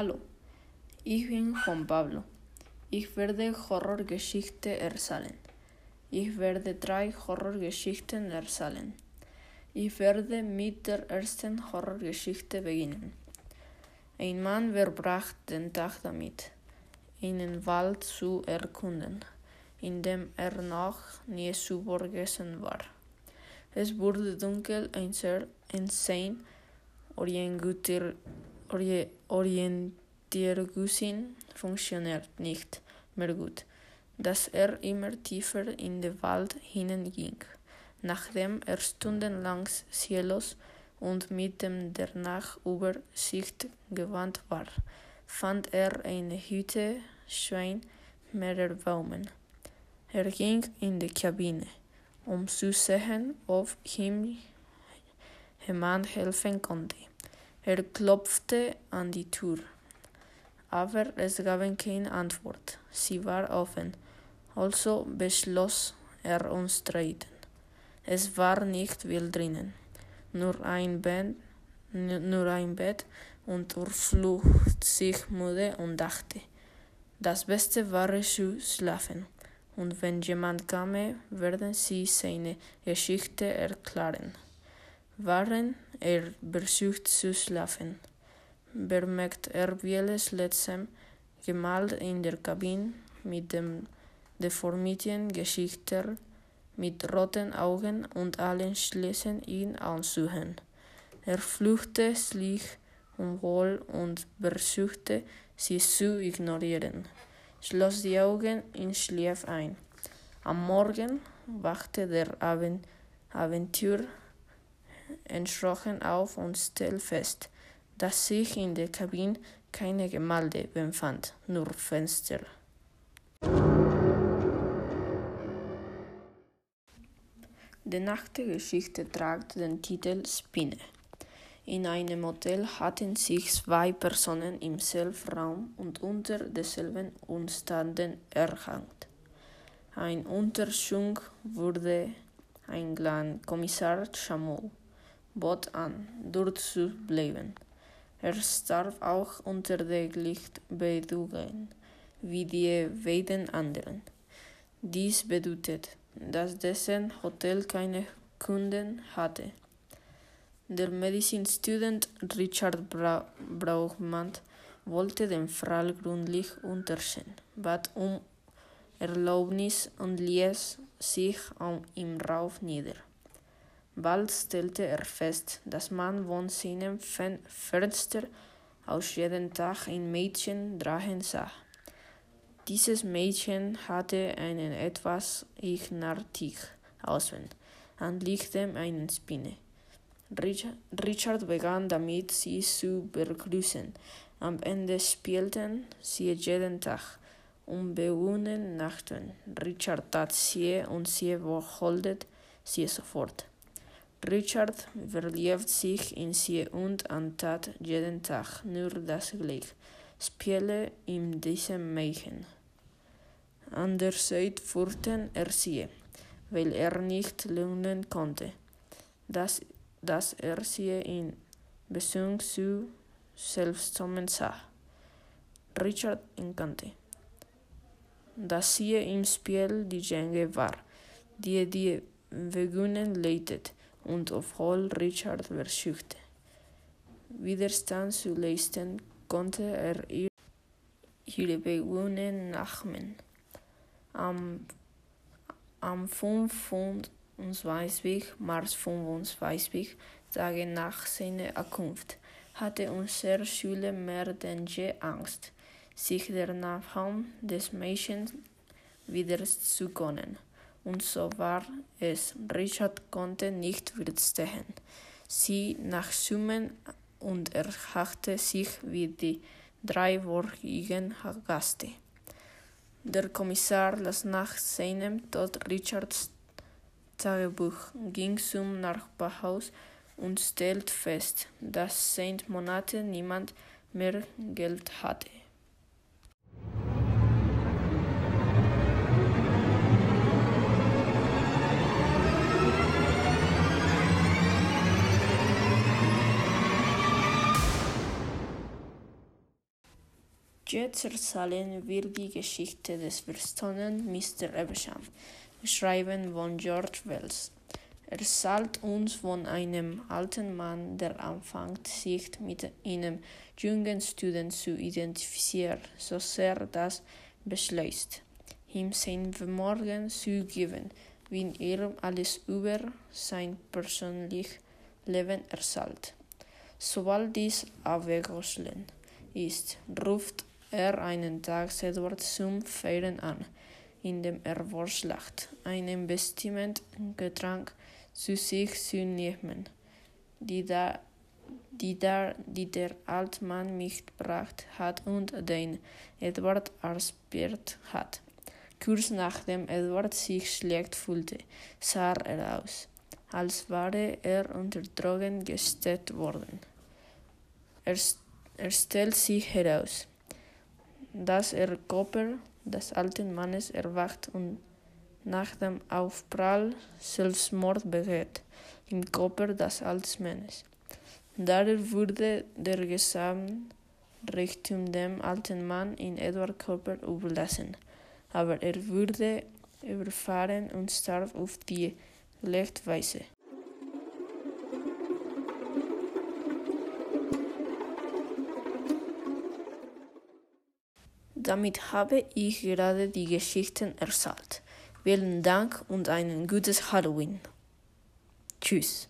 Hallo, ich bin Juan Pablo. Ich werde Horrorgeschichte erzählen. Ich werde drei Horrorgeschichten erzählen. Ich werde mit der ersten Horrorgeschichte beginnen. Ein Mann verbracht den Tag damit, einen Wald zu erkunden, in dem er noch nie zuborgessen war. Es wurde dunkel, ein sehr insane Orientierungssinn funktioniert nicht mehr gut, dass er immer tiefer in den Wald hineinging. Nachdem er stundenlang ziellos und mit dem der Übersicht gewandt war, fand er eine Hütte Schwein mehrer Baumen. Er ging in die Kabine, um zu sehen, ob ihm jemand helfen konnte. Er klopfte an die Tür, aber es gab keine Antwort. Sie war offen, also beschloss er umstritten. Es war nicht wild drinnen, nur ein Bett, nur ein Bett und er flucht sich müde und dachte, das Beste war zu schlafen, und wenn jemand käme, werden sie seine Geschichte erklären. Während er versucht zu schlafen, bemerkt er Vieles letztem gemalt in der Kabine mit dem deformierten Geschichter mit roten Augen und allen schließen ihn anzuhören. Er fluchte sich umwohl und versuchte, sie zu ignorieren, schloss die Augen in Schlaf ein. Am Morgen wachte der Aventür erschrocken auf und stellte fest, dass sich in der Kabine keine Gemälde befand, nur Fenster. Die Nachtgeschichte trägt den Titel Spinne. In einem Hotel hatten sich zwei Personen im selben Raum und unter denselben Umständen erhängt. Ein Unterschung wurde eingeladen. Kommissar Chameau bot an, dort zu bleiben. Er starb auch unter den Lichtbedingungen wie die beiden anderen. Dies bedeutet, dass dessen Hotel keine Kunden hatte. Der Medizinstudent Richard Bra Brauchmann wollte den Fall gründlich untersuchen, bat um Erlaubnis und ließ sich im Rauf nieder. Bald stellte er fest, dass man von seinem Fenster aus jeden Tag ein Mädchen drachen sah. Dieses Mädchen hatte einen etwas eigenartig Aussehen, anliegtem eine Spinne. Richard begann damit, sie zu begrüßen. Am Ende spielten sie jeden Tag, unbewohnten Nachten. Richard tat sie und sie wiederholte sie sofort. Richard verliebt sich in sie und antat jeden Tag nur das Glück, spiele ihm diesem Mädchen. Andererseits furchten er sie, weil er nicht lernen konnte, dass, dass er sie in Beziehung zu Selbstkommen sah. Richard erkannte, dass sie im Spiel die Jenge war, die die Bewegungen leitet, und obwohl Richard versuchte, Widerstand zu leisten, konnte er ihre Bewegungen nachmen. Am, am 25. März 25 Tage nach seiner Ankunft hatte unser Schüler mehr denn je Angst, sich der Nachbarn des Mädchens wieder zu können. Und so war es. Richard konnte nicht widerstehen. Sie nachsummen und er hachte sich wie die dreiwöchigen Gäste. Der Kommissar las nach seinem Tod Richards Tagebuch, ging zum Nachbarhaus und stellte fest, dass seit Monaten niemand mehr Geld hatte. Jetzt erzählen wir die Geschichte des verstorbenen Mr. Evesham, geschrieben von George Wells. Er erzählt uns von einem alten Mann, der anfängt, sich mit einem jungen Student zu identifizieren, so sehr das beschließt, ihm sein Vermögen zu geben, wie er alles über sein persönliches Leben erzählt. Sobald dies abgeschlossen ist, ruft er einen Tag Edward zum Feiern an, indem er vorschlägt, ein bestimmtes Getränk zu sich zu nehmen, die, da, die, da, die der alte Mann mitgebracht hat und den Edward erspürt hat. Kurz nachdem Edward sich schlecht fühlte, sah er aus, als wäre er unter Drogen gestellt worden. Er, er stellt sich heraus, dass er Körper des alten Mannes erwacht und nach dem Aufprall Selbstmord begeht, im Körper des alten Mannes. Daher wurde der Gesamtreichtum dem alten Mann in Edward Körper überlassen, aber er wurde überfahren und starb auf die Lechtweise. Damit habe ich gerade die Geschichten erzählt. Vielen Dank und ein gutes Halloween. Tschüss.